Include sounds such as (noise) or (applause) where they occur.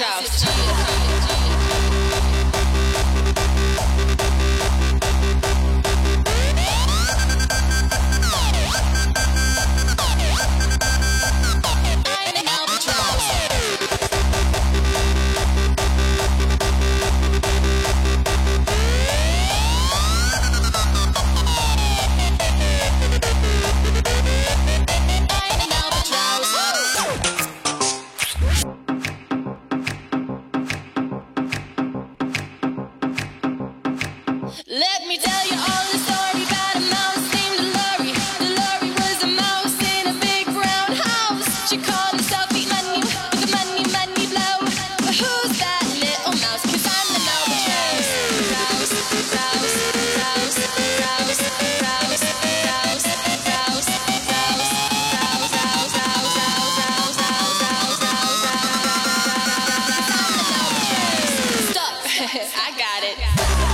South. (laughs) I got it.